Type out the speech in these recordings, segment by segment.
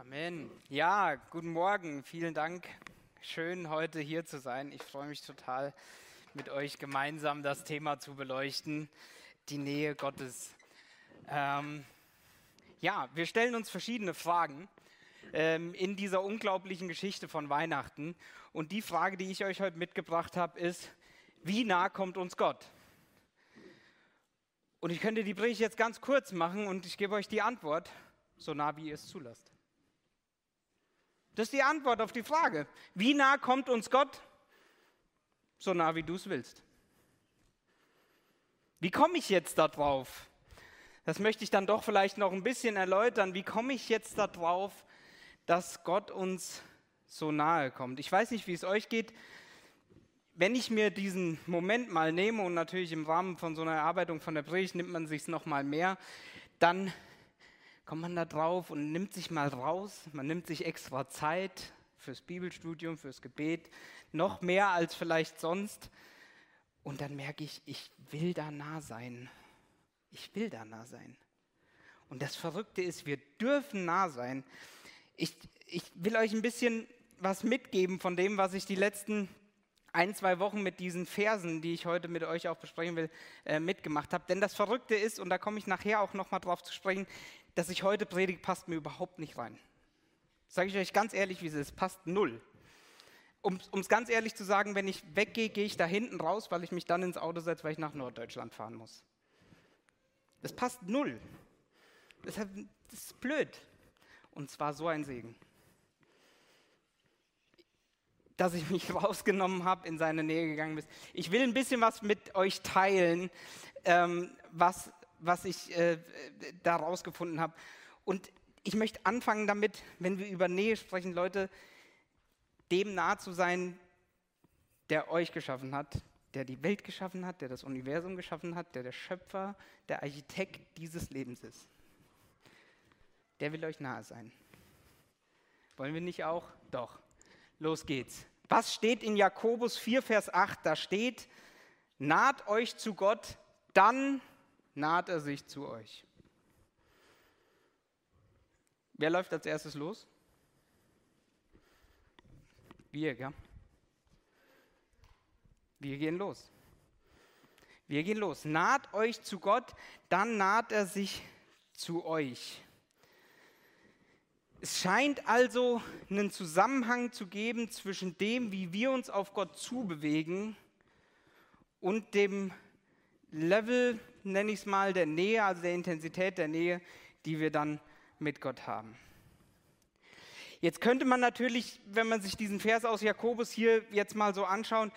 Amen. Ja, guten Morgen. Vielen Dank. Schön, heute hier zu sein. Ich freue mich total, mit euch gemeinsam das Thema zu beleuchten, die Nähe Gottes. Ähm, ja, wir stellen uns verschiedene Fragen ähm, in dieser unglaublichen Geschichte von Weihnachten. Und die Frage, die ich euch heute mitgebracht habe, ist, wie nah kommt uns Gott? Und ich könnte die Predigt jetzt ganz kurz machen und ich gebe euch die Antwort, so nah wie ihr es zulasst. Das ist die Antwort auf die Frage. Wie nah kommt uns Gott? So nah, wie du es willst. Wie komme ich jetzt darauf? Das möchte ich dann doch vielleicht noch ein bisschen erläutern. Wie komme ich jetzt darauf, dass Gott uns so nahe kommt? Ich weiß nicht, wie es euch geht. Wenn ich mir diesen Moment mal nehme und natürlich im Rahmen von so einer Erarbeitung von der Predigt nimmt man sich noch mal mehr, dann kommt man da drauf und nimmt sich mal raus, man nimmt sich extra Zeit fürs Bibelstudium, fürs Gebet, noch mehr als vielleicht sonst. Und dann merke ich, ich will da nah sein. Ich will da nah sein. Und das Verrückte ist, wir dürfen nah sein. Ich, ich will euch ein bisschen was mitgeben von dem, was ich die letzten ein, zwei Wochen mit diesen Versen, die ich heute mit euch auch besprechen will, äh, mitgemacht habe. Denn das Verrückte ist, und da komme ich nachher auch nochmal drauf zu sprechen, dass ich heute predige, passt mir überhaupt nicht rein. Sage ich euch ganz ehrlich, wie es ist, passt null. Um es ganz ehrlich zu sagen, wenn ich weggehe, gehe ich da hinten raus, weil ich mich dann ins Auto setze, weil ich nach Norddeutschland fahren muss. Das passt null. Das ist blöd. Und zwar so ein Segen. Dass ich mich rausgenommen habe, in seine Nähe gegangen bin. Ich will ein bisschen was mit euch teilen, ähm, was was ich äh, da rausgefunden habe. Und ich möchte anfangen damit, wenn wir über Nähe sprechen, Leute, dem nah zu sein, der euch geschaffen hat, der die Welt geschaffen hat, der das Universum geschaffen hat, der der Schöpfer, der Architekt dieses Lebens ist. Der will euch nahe sein. Wollen wir nicht auch? Doch. Los geht's. Was steht in Jakobus 4, Vers 8? Da steht, naht euch zu Gott, dann naht er sich zu euch. Wer läuft als erstes los? Wir, gell? Wir gehen los. Wir gehen los. Naht euch zu Gott, dann naht er sich zu euch. Es scheint also einen Zusammenhang zu geben zwischen dem, wie wir uns auf Gott zubewegen und dem Level, nenne ich es mal, der Nähe, also der Intensität der Nähe, die wir dann mit Gott haben. Jetzt könnte man natürlich, wenn man sich diesen Vers aus Jakobus hier jetzt mal so anschauen,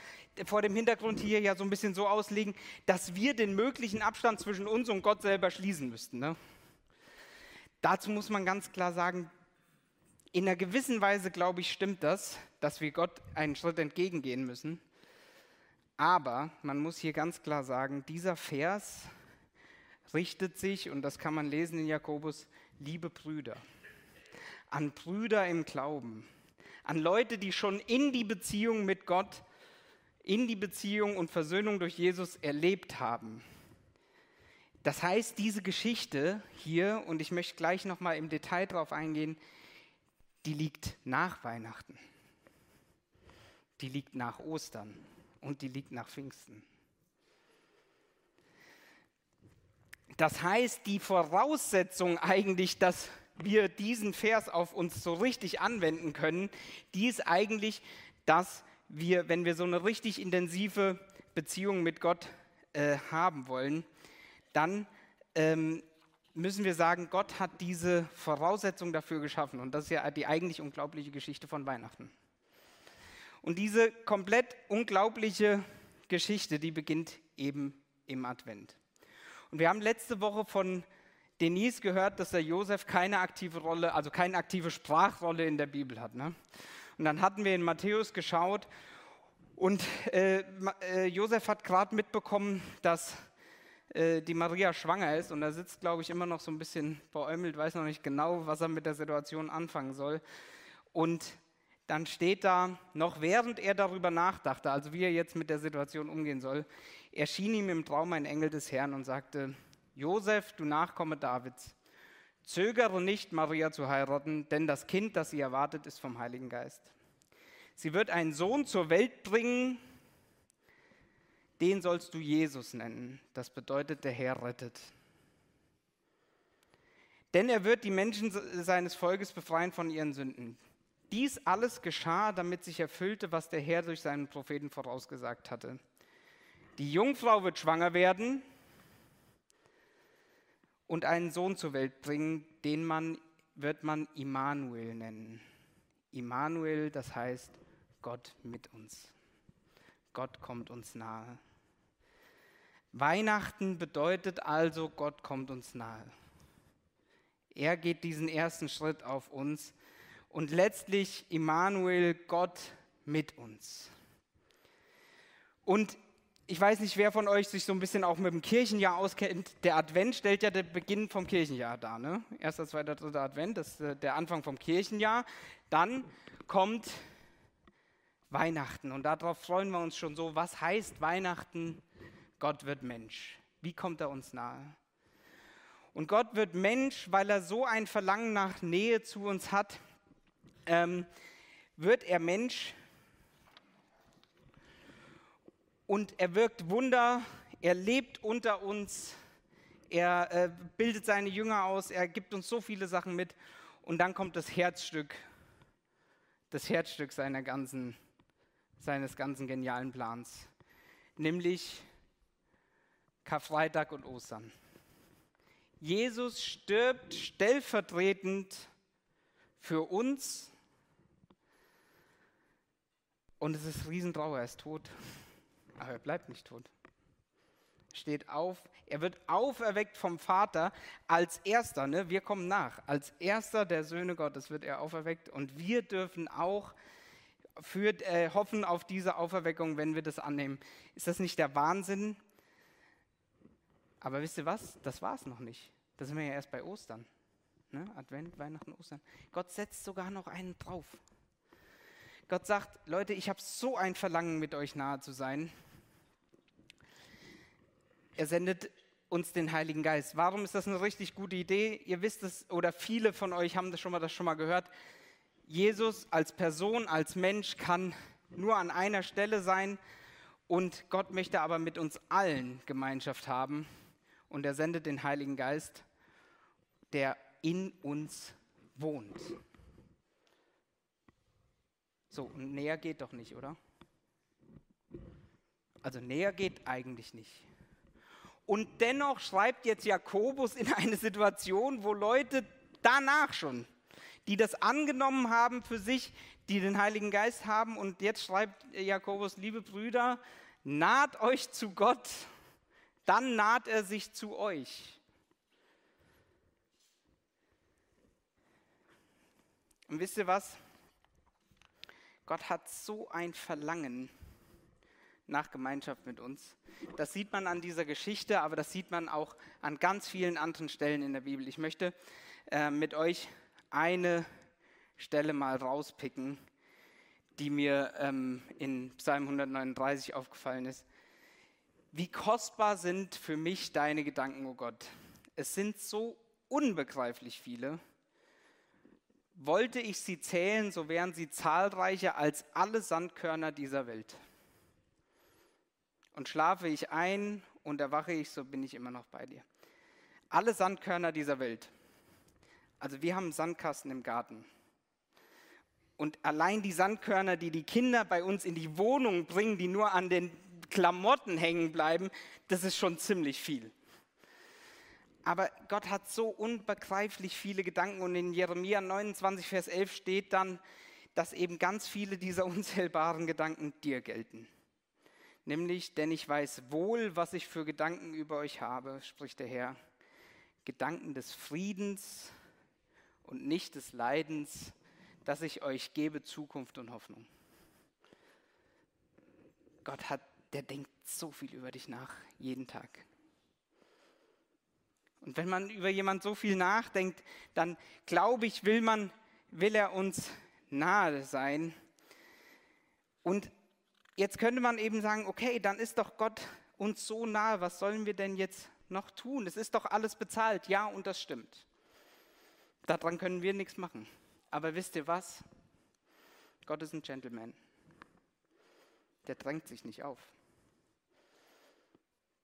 vor dem Hintergrund hier ja so ein bisschen so auslegen, dass wir den möglichen Abstand zwischen uns und Gott selber schließen müssten. Ne? Dazu muss man ganz klar sagen, in einer gewissen Weise, glaube ich, stimmt das, dass wir Gott einen Schritt entgegengehen müssen. Aber man muss hier ganz klar sagen, dieser Vers richtet sich, und das kann man lesen in Jakobus, liebe Brüder, an Brüder im Glauben, an Leute, die schon in die Beziehung mit Gott, in die Beziehung und Versöhnung durch Jesus erlebt haben. Das heißt, diese Geschichte hier, und ich möchte gleich nochmal im Detail darauf eingehen, die liegt nach Weihnachten. Die liegt nach Ostern und die liegt nach Pfingsten. Das heißt, die Voraussetzung eigentlich, dass wir diesen Vers auf uns so richtig anwenden können, die ist eigentlich, dass wir, wenn wir so eine richtig intensive Beziehung mit Gott äh, haben wollen, dann ähm, müssen wir sagen, Gott hat diese Voraussetzung dafür geschaffen. Und das ist ja die eigentlich unglaubliche Geschichte von Weihnachten. Und diese komplett unglaubliche Geschichte, die beginnt eben im Advent. Und wir haben letzte Woche von Denise gehört, dass der Josef keine aktive Rolle, also keine aktive Sprachrolle in der Bibel hat. Ne? Und dann hatten wir in Matthäus geschaut und äh, äh, Josef hat gerade mitbekommen, dass äh, die Maria schwanger ist und er sitzt, glaube ich, immer noch so ein bisschen beäumelt, weiß noch nicht genau, was er mit der Situation anfangen soll. Und dann steht da, noch während er darüber nachdachte, also wie er jetzt mit der Situation umgehen soll, erschien ihm im Traum ein Engel des Herrn und sagte, Josef, du Nachkomme Davids, Zögere nicht, Maria zu heiraten, denn das Kind, das sie erwartet, ist vom Heiligen Geist. Sie wird einen Sohn zur Welt bringen, den sollst du Jesus nennen. Das bedeutet, der Herr rettet. Denn er wird die Menschen seines Volkes befreien von ihren Sünden. Dies alles geschah, damit sich erfüllte, was der Herr durch seinen Propheten vorausgesagt hatte. Die Jungfrau wird schwanger werden und einen Sohn zur Welt bringen, den man wird man Immanuel nennen. Immanuel, das heißt Gott mit uns. Gott kommt uns nahe. Weihnachten bedeutet also, Gott kommt uns nahe. Er geht diesen ersten Schritt auf uns und letztlich Immanuel, Gott mit uns. Und ich weiß nicht, wer von euch sich so ein bisschen auch mit dem Kirchenjahr auskennt. Der Advent stellt ja den Beginn vom Kirchenjahr dar. Ne? Erster, zweiter, dritter Advent, das ist äh, der Anfang vom Kirchenjahr. Dann kommt Weihnachten und darauf freuen wir uns schon so. Was heißt Weihnachten? Gott wird Mensch. Wie kommt er uns nahe? Und Gott wird Mensch, weil er so ein Verlangen nach Nähe zu uns hat, ähm, wird er Mensch? Und er wirkt Wunder, er lebt unter uns, er äh, bildet seine Jünger aus, er gibt uns so viele Sachen mit. Und dann kommt das Herzstück, das Herzstück seiner ganzen, seines ganzen genialen Plans, nämlich Karfreitag und Ostern. Jesus stirbt stellvertretend für uns und es ist Riesentrauer, er ist tot. Aber er bleibt nicht tot. Steht auf, er wird auferweckt vom Vater als erster, ne? wir kommen nach, als erster der Söhne Gottes wird er auferweckt und wir dürfen auch für, äh, hoffen auf diese Auferweckung, wenn wir das annehmen. Ist das nicht der Wahnsinn? Aber wisst ihr was? Das war es noch nicht. Da sind wir ja erst bei Ostern. Ne? Advent, Weihnachten, Ostern. Gott setzt sogar noch einen drauf. Gott sagt, Leute, ich habe so ein Verlangen, mit euch nahe zu sein. Er sendet uns den Heiligen Geist. Warum ist das eine richtig gute Idee? Ihr wisst es, oder viele von euch haben das schon mal, das schon mal gehört. Jesus als Person, als Mensch kann nur an einer Stelle sein und Gott möchte aber mit uns allen Gemeinschaft haben und er sendet den Heiligen Geist, der in uns wohnt. So, und näher geht doch nicht, oder? Also näher geht eigentlich nicht. Und dennoch schreibt jetzt Jakobus in eine Situation, wo Leute danach schon, die das angenommen haben für sich, die den Heiligen Geist haben, und jetzt schreibt Jakobus, liebe Brüder, naht euch zu Gott dann naht er sich zu euch. Und wisst ihr was? Gott hat so ein Verlangen nach Gemeinschaft mit uns. Das sieht man an dieser Geschichte, aber das sieht man auch an ganz vielen anderen Stellen in der Bibel. Ich möchte äh, mit euch eine Stelle mal rauspicken, die mir ähm, in Psalm 139 aufgefallen ist. Wie kostbar sind für mich deine Gedanken, oh Gott. Es sind so unbegreiflich viele. Wollte ich sie zählen, so wären sie zahlreicher als alle Sandkörner dieser Welt. Und schlafe ich ein und erwache ich, so bin ich immer noch bei dir. Alle Sandkörner dieser Welt. Also wir haben einen Sandkasten im Garten. Und allein die Sandkörner, die die Kinder bei uns in die Wohnung bringen, die nur an den Klamotten hängen bleiben, das ist schon ziemlich viel. Aber Gott hat so unbegreiflich viele Gedanken und in Jeremia 29, Vers 11 steht dann, dass eben ganz viele dieser unzählbaren Gedanken dir gelten. Nämlich, denn ich weiß wohl, was ich für Gedanken über euch habe, spricht der Herr. Gedanken des Friedens und nicht des Leidens, dass ich euch gebe Zukunft und Hoffnung. Gott hat der denkt so viel über dich nach, jeden Tag. Und wenn man über jemand so viel nachdenkt, dann glaube ich, will man, will er uns nahe sein. Und jetzt könnte man eben sagen, okay, dann ist doch Gott uns so nahe, was sollen wir denn jetzt noch tun? Es ist doch alles bezahlt, ja, und das stimmt. Daran können wir nichts machen. Aber wisst ihr was? Gott ist ein Gentleman. Der drängt sich nicht auf.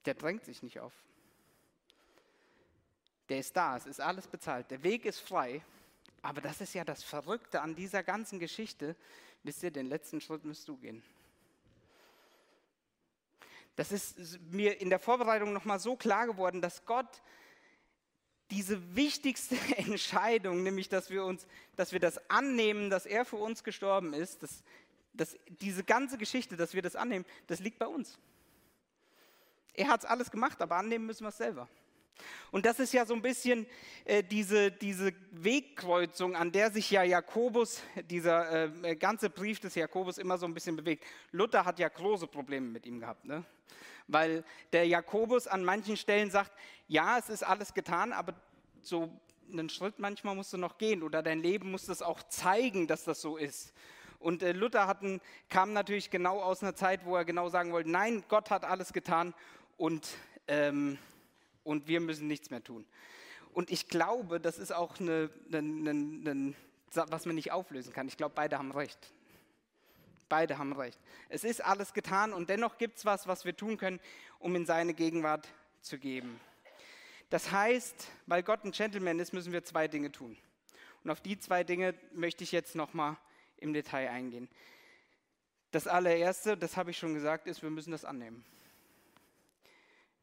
Der drängt sich nicht auf. Der ist da, es ist alles bezahlt. Der Weg ist frei. Aber das ist ja das Verrückte an dieser ganzen Geschichte. Wisst ihr, den letzten Schritt müsst du gehen. Das ist mir in der Vorbereitung nochmal so klar geworden, dass Gott diese wichtigste Entscheidung, nämlich dass wir uns, dass wir das annehmen, dass er für uns gestorben ist, dass, dass diese ganze Geschichte, dass wir das annehmen, das liegt bei uns. Er hat es alles gemacht, aber annehmen müssen wir es selber. Und das ist ja so ein bisschen äh, diese, diese Wegkreuzung, an der sich ja Jakobus, dieser äh, ganze Brief des Jakobus immer so ein bisschen bewegt. Luther hat ja große Probleme mit ihm gehabt, ne? weil der Jakobus an manchen Stellen sagt, ja, es ist alles getan, aber so einen Schritt manchmal musst du noch gehen oder dein Leben muss das auch zeigen, dass das so ist. Und äh, Luther hatten, kam natürlich genau aus einer Zeit, wo er genau sagen wollte, nein, Gott hat alles getan und ähm, und wir müssen nichts mehr tun. Und ich glaube, das ist auch eine, eine, eine, was man nicht auflösen kann. Ich glaube, beide haben recht. Beide haben recht. Es ist alles getan und dennoch gibt es was, was wir tun können, um in seine Gegenwart zu geben. Das heißt, weil Gott ein Gentleman ist, müssen wir zwei Dinge tun. Und auf die zwei Dinge möchte ich jetzt nochmal im Detail eingehen. Das allererste, das habe ich schon gesagt, ist, wir müssen das annehmen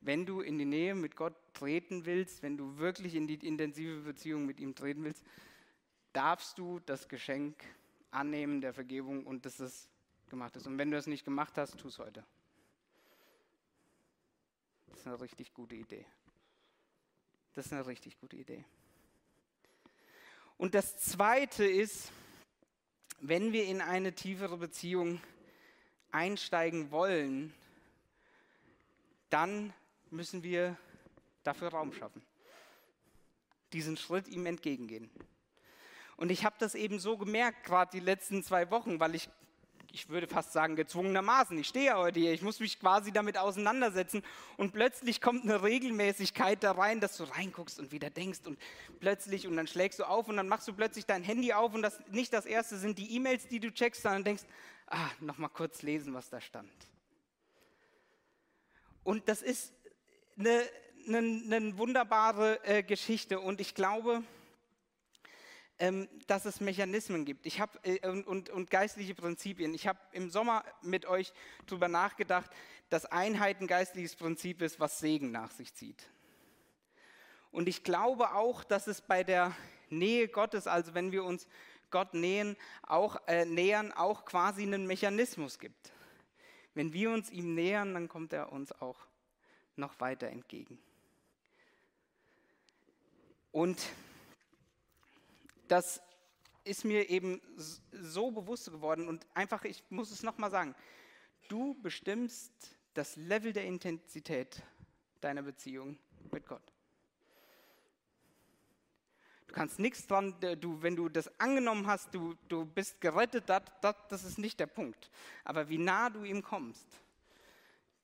wenn du in die Nähe mit Gott treten willst, wenn du wirklich in die intensive Beziehung mit ihm treten willst, darfst du das Geschenk annehmen der Vergebung und dass es gemacht ist. Und wenn du es nicht gemacht hast, tu es heute. Das ist eine richtig gute Idee. Das ist eine richtig gute Idee. Und das Zweite ist, wenn wir in eine tiefere Beziehung einsteigen wollen, dann müssen wir dafür Raum schaffen. Diesen Schritt ihm entgegengehen. Und ich habe das eben so gemerkt, gerade die letzten zwei Wochen, weil ich, ich würde fast sagen, gezwungenermaßen, ich stehe ja heute hier, ich muss mich quasi damit auseinandersetzen und plötzlich kommt eine Regelmäßigkeit da rein, dass du reinguckst und wieder denkst und plötzlich und dann schlägst du auf und dann machst du plötzlich dein Handy auf und das nicht das erste sind die E-Mails, die du checkst, sondern denkst, ah, nochmal kurz lesen, was da stand. Und das ist eine, eine, eine wunderbare äh, Geschichte und ich glaube, ähm, dass es Mechanismen gibt ich hab, äh, und, und, geistliche Prinzipien. Ich habe im Sommer mit euch darüber nachgedacht, dass Einheit ein geistliches Prinzip ist, was Segen nach sich zieht. Und ich glaube auch, dass es bei der Nähe Gottes, also wenn wir uns Gott nähen, auch, äh, nähern, auch quasi einen Mechanismus gibt. Wenn wir uns ihm nähern, dann kommt er uns auch noch weiter entgegen. Und das ist mir eben so bewusst geworden und einfach, ich muss es nochmal sagen, du bestimmst das Level der Intensität deiner Beziehung mit Gott. Du kannst nichts dran, du, wenn du das angenommen hast, du, du bist gerettet, das, das, das ist nicht der Punkt. Aber wie nah du ihm kommst,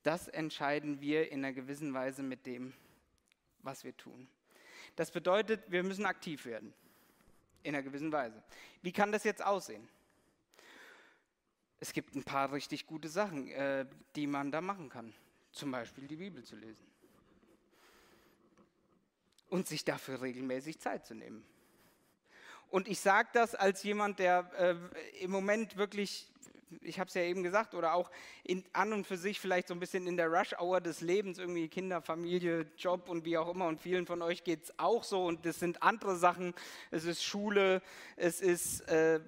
das entscheiden wir in einer gewissen Weise mit dem, was wir tun. Das bedeutet, wir müssen aktiv werden. In einer gewissen Weise. Wie kann das jetzt aussehen? Es gibt ein paar richtig gute Sachen, äh, die man da machen kann. Zum Beispiel die Bibel zu lesen. Und sich dafür regelmäßig Zeit zu nehmen. Und ich sage das als jemand, der äh, im Moment wirklich ich habe es ja eben gesagt, oder auch in, an und für sich vielleicht so ein bisschen in der Rush-Hour des Lebens, irgendwie Kinder, Familie, Job und wie auch immer. Und vielen von euch geht es auch so. Und das sind andere Sachen. Es ist Schule, es ist, äh,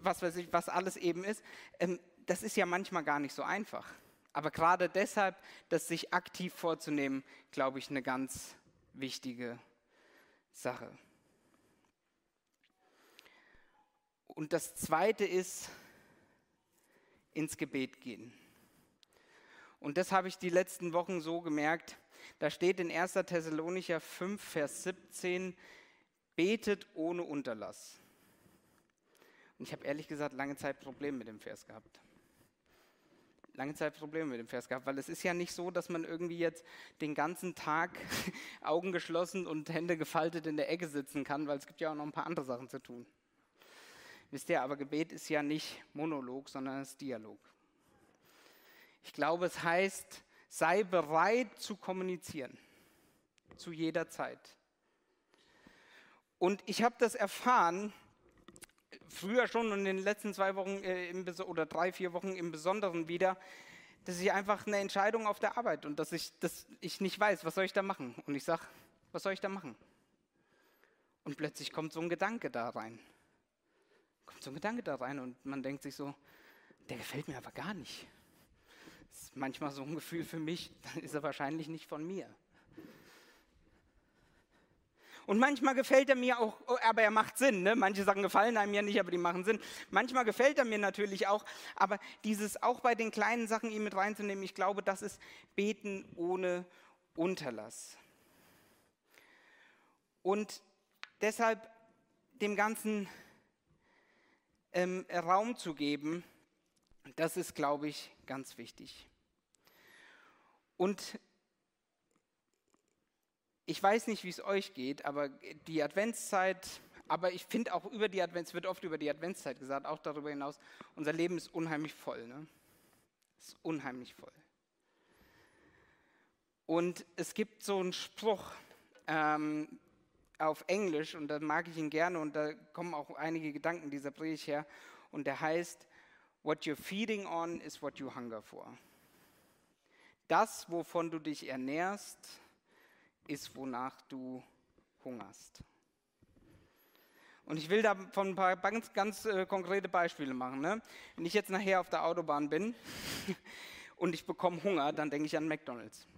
was weiß ich, was alles eben ist. Ähm, das ist ja manchmal gar nicht so einfach. Aber gerade deshalb, das sich aktiv vorzunehmen, glaube ich, eine ganz wichtige Sache. Und das Zweite ist, ins Gebet gehen. Und das habe ich die letzten Wochen so gemerkt. Da steht in 1. Thessalonicher 5, Vers 17, betet ohne Unterlass. Und ich habe ehrlich gesagt lange Zeit Probleme mit dem Vers gehabt. lange Zeit Probleme mit dem Vers gehabt, weil es ist ja nicht so, dass man irgendwie jetzt den ganzen Tag Augen geschlossen und Hände gefaltet in der Ecke sitzen kann, weil es gibt ja auch noch ein paar andere Sachen zu tun. Wisst ihr, aber Gebet ist ja nicht Monolog, sondern es ist Dialog. Ich glaube, es heißt, sei bereit zu kommunizieren, zu jeder Zeit. Und ich habe das erfahren, früher schon und in den letzten zwei Wochen äh, oder drei, vier Wochen im Besonderen wieder, dass ich einfach eine Entscheidung auf der Arbeit und dass ich, dass ich nicht weiß, was soll ich da machen. Und ich sage, was soll ich da machen? Und plötzlich kommt so ein Gedanke da rein. Kommt so ein Gedanke da rein und man denkt sich so, der gefällt mir aber gar nicht. Das ist manchmal so ein Gefühl für mich, dann ist er wahrscheinlich nicht von mir. Und manchmal gefällt er mir auch, oh, aber er macht Sinn. Ne? Manche Sachen gefallen einem ja nicht, aber die machen Sinn. Manchmal gefällt er mir natürlich auch, aber dieses auch bei den kleinen Sachen ihm mit reinzunehmen, ich glaube, das ist Beten ohne Unterlass. Und deshalb dem Ganzen ähm, Raum zu geben, das ist, glaube ich, ganz wichtig. Und ich weiß nicht, wie es euch geht, aber die Adventszeit, aber ich finde auch über die Advents, wird oft über die Adventszeit gesagt, auch darüber hinaus, unser Leben ist unheimlich voll. Ne? Ist unheimlich voll. Und es gibt so einen Spruch ähm, auf Englisch, und da mag ich ihn gerne, und da kommen auch einige Gedanken dieser Predigt her, und der heißt, What you're feeding on is what you hunger for. Das, wovon du dich ernährst, ist, wonach du hungerst. Und ich will davon ein paar ganz, ganz äh, konkrete Beispiele machen. Ne? Wenn ich jetzt nachher auf der Autobahn bin und ich bekomme Hunger, dann denke ich an McDonald's.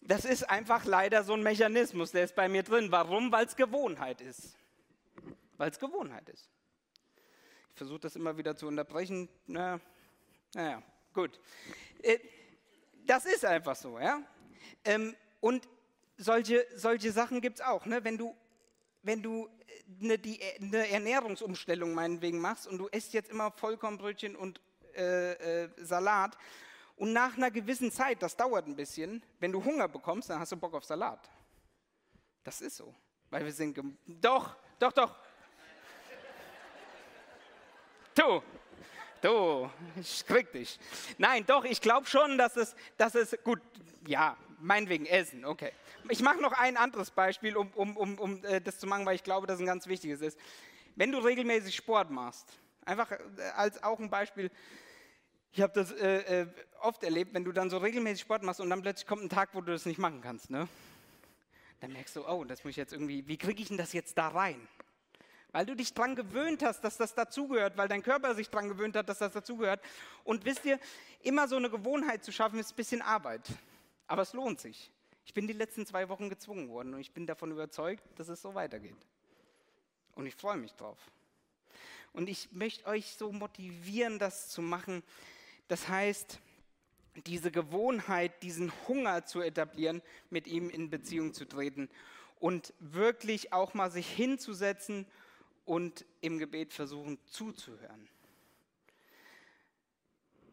Das ist einfach leider so ein Mechanismus, der ist bei mir drin. Warum? Weil es Gewohnheit ist. Weil es Gewohnheit ist. Ich versuche das immer wieder zu unterbrechen. Na, naja, gut. Äh, das ist einfach so, ja. Ähm, und solche, solche Sachen gibt es auch. Ne? Wenn du, wenn du eine, die, eine Ernährungsumstellung meinetwegen machst und du isst jetzt immer Vollkornbrötchen und äh, äh, Salat und nach einer gewissen Zeit, das dauert ein bisschen, wenn du Hunger bekommst, dann hast du Bock auf Salat. Das ist so. Weil wir sind. Doch, doch, doch. Du, du, ich krieg dich. Nein, doch, ich glaube schon, dass es, dass es, gut, ja, meinetwegen Essen, okay. Ich mache noch ein anderes Beispiel, um, um, um, um äh, das zu machen, weil ich glaube, dass es ein ganz wichtiges ist. Wenn du regelmäßig Sport machst, einfach äh, als auch ein Beispiel, ich habe das äh, äh, oft erlebt, wenn du dann so regelmäßig Sport machst und dann plötzlich kommt ein Tag, wo du das nicht machen kannst, ne? Dann merkst du, oh, das muss ich jetzt irgendwie, wie kriege ich denn das jetzt da rein? Weil du dich daran gewöhnt hast, dass das dazugehört, weil dein Körper sich daran gewöhnt hat, dass das dazugehört. Und wisst ihr, immer so eine Gewohnheit zu schaffen, ist ein bisschen Arbeit. Aber es lohnt sich. Ich bin die letzten zwei Wochen gezwungen worden und ich bin davon überzeugt, dass es so weitergeht. Und ich freue mich drauf. Und ich möchte euch so motivieren, das zu machen. Das heißt, diese Gewohnheit, diesen Hunger zu etablieren, mit ihm in Beziehung zu treten und wirklich auch mal sich hinzusetzen und im Gebet versuchen zuzuhören.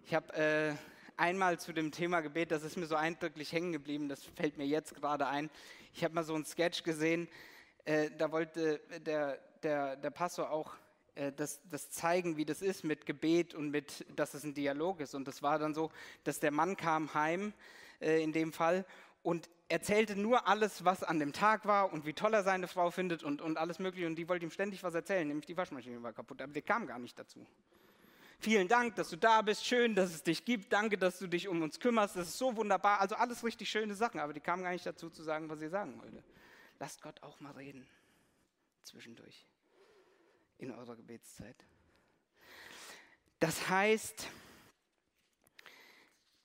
Ich habe äh, einmal zu dem Thema Gebet, das ist mir so eindrücklich hängen geblieben, das fällt mir jetzt gerade ein. Ich habe mal so einen Sketch gesehen, äh, da wollte der, der, der Pastor auch das, das zeigen, wie das ist mit Gebet und mit, dass es ein Dialog ist. Und das war dann so, dass der Mann kam heim, äh, in dem Fall, und erzählte nur alles, was an dem Tag war und wie toll er seine Frau findet und, und alles Mögliche. Und die wollte ihm ständig was erzählen, nämlich die Waschmaschine war kaputt. Aber der kam gar nicht dazu. Vielen Dank, dass du da bist. Schön, dass es dich gibt. Danke, dass du dich um uns kümmerst. Das ist so wunderbar. Also alles richtig schöne Sachen, aber die kamen gar nicht dazu zu sagen, was ihr sagen wollte. Lasst Gott auch mal reden. Zwischendurch. In eurer Gebetszeit. Das heißt,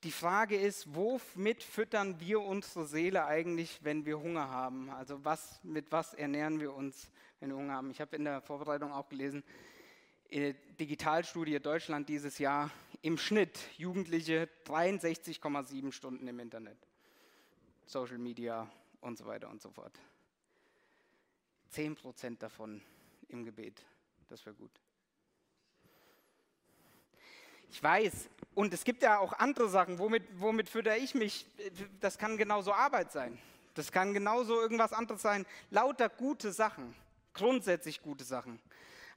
die Frage ist, womit füttern wir unsere Seele eigentlich, wenn wir Hunger haben? Also was, mit was ernähren wir uns, wenn wir Hunger haben? Ich habe in der Vorbereitung auch gelesen, äh, Digitalstudie Deutschland dieses Jahr im Schnitt Jugendliche 63,7 Stunden im Internet, Social Media und so weiter und so fort. 10 Prozent davon im Gebet, das wäre gut. Ich weiß. Und es gibt ja auch andere Sachen, womit, womit fütter ich mich? Das kann genauso Arbeit sein. Das kann genauso irgendwas anderes sein. Lauter gute Sachen. Grundsätzlich gute Sachen.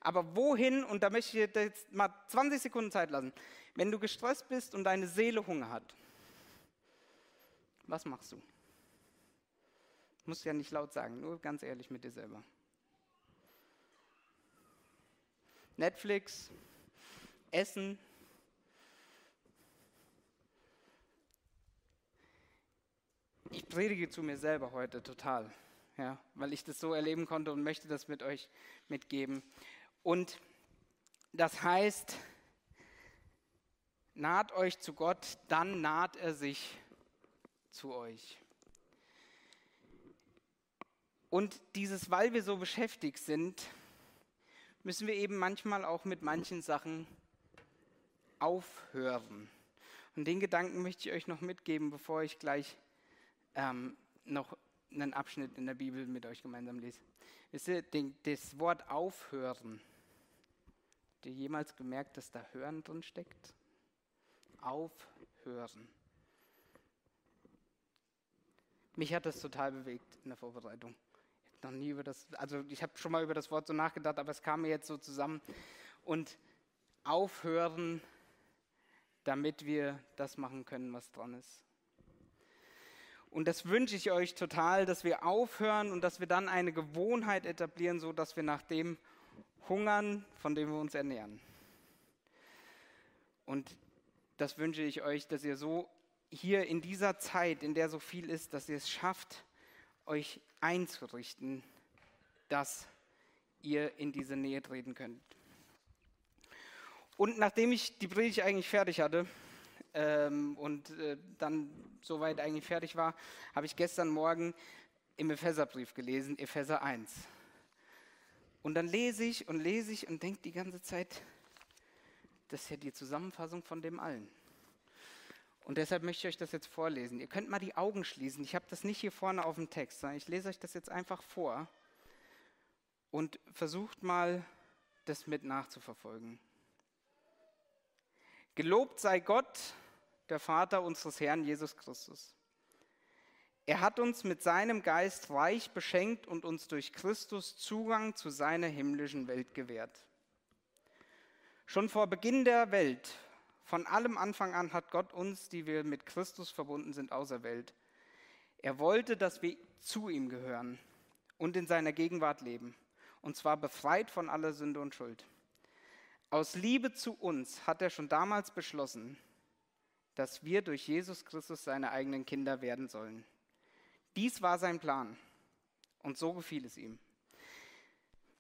Aber wohin, und da möchte ich dir jetzt mal 20 Sekunden Zeit lassen, wenn du gestresst bist und deine Seele Hunger hat, was machst du? Musst ja nicht laut sagen, nur ganz ehrlich mit dir selber. Netflix, Essen. Ich predige zu mir selber heute total, ja, weil ich das so erleben konnte und möchte das mit euch mitgeben. Und das heißt, naht euch zu Gott, dann naht er sich zu euch. Und dieses, weil wir so beschäftigt sind, müssen wir eben manchmal auch mit manchen Sachen aufhören. Und den Gedanken möchte ich euch noch mitgeben, bevor ich gleich ähm, noch einen Abschnitt in der Bibel mit euch gemeinsam lese. Wisst ihr, den, das Wort aufhören, habt ihr jemals gemerkt, dass da Hören drin steckt? Aufhören. Mich hat das total bewegt in der Vorbereitung noch nie über das, also ich habe schon mal über das Wort so nachgedacht, aber es kam mir jetzt so zusammen. Und aufhören, damit wir das machen können, was dran ist. Und das wünsche ich euch total, dass wir aufhören und dass wir dann eine Gewohnheit etablieren, so dass wir nach dem hungern, von dem wir uns ernähren. Und das wünsche ich euch, dass ihr so hier in dieser Zeit, in der so viel ist, dass ihr es schafft, euch einzurichten, dass ihr in diese Nähe treten könnt. Und nachdem ich die Predigt eigentlich fertig hatte ähm, und äh, dann soweit eigentlich fertig war, habe ich gestern Morgen im Epheserbrief gelesen, Epheser 1. Und dann lese ich und lese ich und denke die ganze Zeit, das ist ja die Zusammenfassung von dem allen. Und deshalb möchte ich euch das jetzt vorlesen. Ihr könnt mal die Augen schließen. Ich habe das nicht hier vorne auf dem Text, sondern ich lese euch das jetzt einfach vor und versucht mal, das mit nachzuverfolgen. Gelobt sei Gott, der Vater unseres Herrn Jesus Christus. Er hat uns mit seinem Geist reich beschenkt und uns durch Christus Zugang zu seiner himmlischen Welt gewährt. Schon vor Beginn der Welt von allem Anfang an hat Gott uns, die wir mit Christus verbunden sind, auserwählt. Er wollte, dass wir zu ihm gehören und in seiner Gegenwart leben, und zwar befreit von aller Sünde und Schuld. Aus Liebe zu uns hat er schon damals beschlossen, dass wir durch Jesus Christus seine eigenen Kinder werden sollen. Dies war sein Plan und so gefiel es ihm.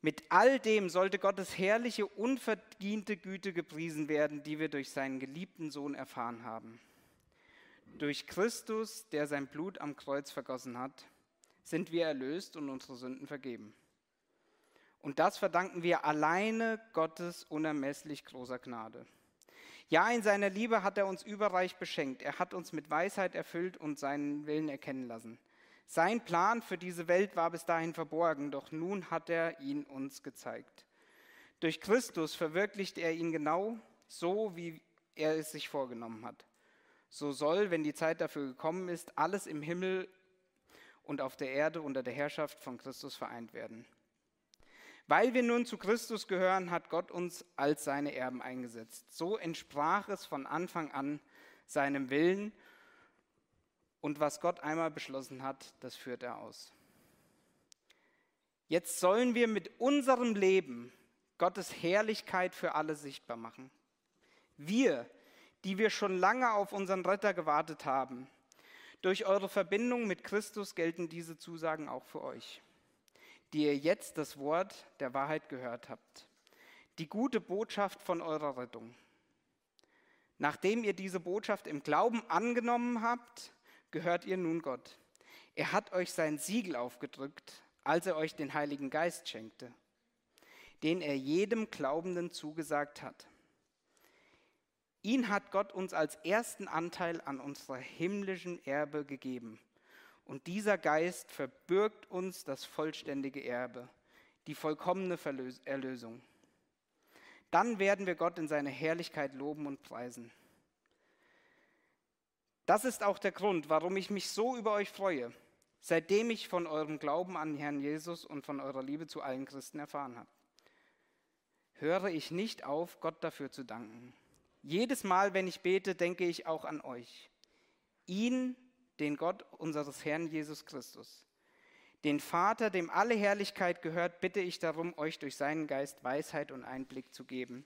Mit all dem sollte Gottes herrliche, unverdiente Güte gepriesen werden, die wir durch seinen geliebten Sohn erfahren haben. Durch Christus, der sein Blut am Kreuz vergossen hat, sind wir erlöst und unsere Sünden vergeben. Und das verdanken wir alleine Gottes unermesslich großer Gnade. Ja, in seiner Liebe hat er uns überreich beschenkt. Er hat uns mit Weisheit erfüllt und seinen Willen erkennen lassen. Sein Plan für diese Welt war bis dahin verborgen, doch nun hat er ihn uns gezeigt. Durch Christus verwirklicht er ihn genau so, wie er es sich vorgenommen hat. So soll, wenn die Zeit dafür gekommen ist, alles im Himmel und auf der Erde unter der Herrschaft von Christus vereint werden. Weil wir nun zu Christus gehören, hat Gott uns als seine Erben eingesetzt. So entsprach es von Anfang an seinem Willen und was Gott einmal beschlossen hat, das führt er aus. Jetzt sollen wir mit unserem Leben Gottes Herrlichkeit für alle sichtbar machen. Wir, die wir schon lange auf unseren Retter gewartet haben, durch eure Verbindung mit Christus gelten diese Zusagen auch für euch, die ihr jetzt das Wort der Wahrheit gehört habt, die gute Botschaft von eurer Rettung. Nachdem ihr diese Botschaft im Glauben angenommen habt, gehört ihr nun Gott. Er hat euch sein Siegel aufgedrückt, als er euch den Heiligen Geist schenkte, den er jedem Glaubenden zugesagt hat. Ihn hat Gott uns als ersten Anteil an unserer himmlischen Erbe gegeben. Und dieser Geist verbürgt uns das vollständige Erbe, die vollkommene Erlösung. Dann werden wir Gott in seiner Herrlichkeit loben und preisen. Das ist auch der Grund, warum ich mich so über euch freue, seitdem ich von eurem Glauben an Herrn Jesus und von eurer Liebe zu allen Christen erfahren habe. Höre ich nicht auf, Gott dafür zu danken. Jedes Mal, wenn ich bete, denke ich auch an euch. Ihn, den Gott unseres Herrn Jesus Christus. Den Vater, dem alle Herrlichkeit gehört, bitte ich darum, euch durch seinen Geist Weisheit und Einblick zu geben,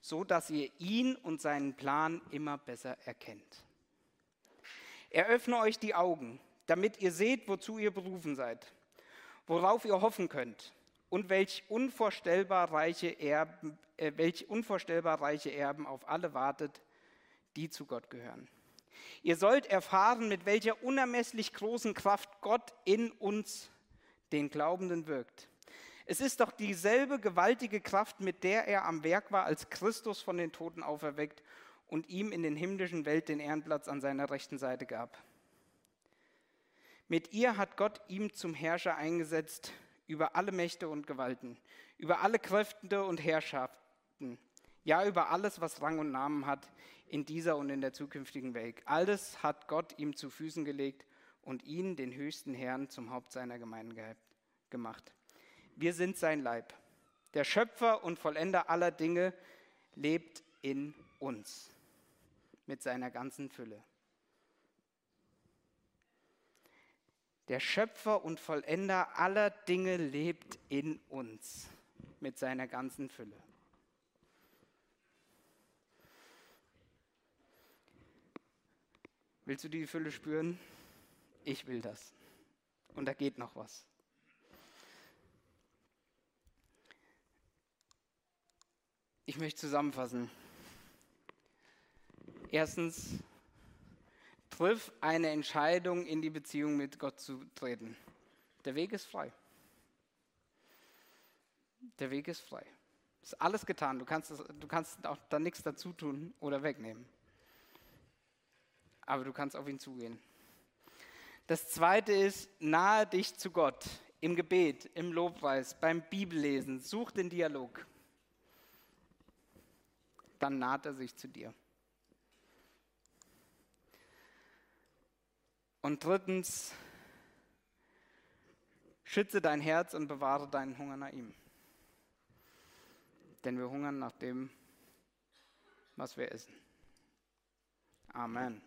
so dass ihr ihn und seinen Plan immer besser erkennt. Eröffne euch die Augen, damit ihr seht, wozu ihr berufen seid, worauf ihr hoffen könnt und welch unvorstellbar reiche Erben, äh, welch unvorstellbar reiche Erben auf alle wartet, die zu Gott gehören. Ihr sollt erfahren, mit welcher unermesslich großen Kraft Gott in uns, den Glaubenden, wirkt. Es ist doch dieselbe gewaltige Kraft, mit der er am Werk war, als Christus von den Toten auferweckt und ihm in den himmlischen Welt den Ehrenplatz an seiner rechten Seite gab. Mit ihr hat Gott ihm zum Herrscher eingesetzt über alle Mächte und Gewalten, über alle Kräfte und Herrschaften, ja über alles, was Rang und Namen hat in dieser und in der zukünftigen Welt. Alles hat Gott ihm zu Füßen gelegt und ihn, den höchsten Herrn, zum Haupt seiner Gemeinde gemacht. Wir sind sein Leib. Der Schöpfer und Vollender aller Dinge lebt in uns mit seiner ganzen Fülle. Der Schöpfer und Vollender aller Dinge lebt in uns mit seiner ganzen Fülle. Willst du die Fülle spüren? Ich will das. Und da geht noch was. Ich möchte zusammenfassen. Erstens, triff eine Entscheidung, in die Beziehung mit Gott zu treten. Der Weg ist frei. Der Weg ist frei. Ist alles getan. Du kannst, du kannst auch da nichts dazu tun oder wegnehmen. Aber du kannst auf ihn zugehen. Das zweite ist, nahe dich zu Gott im Gebet, im Lobpreis, beim Bibellesen. Such den Dialog. Dann naht er sich zu dir. Und drittens, schütze dein Herz und bewahre deinen Hunger nach ihm. Denn wir hungern nach dem, was wir essen. Amen.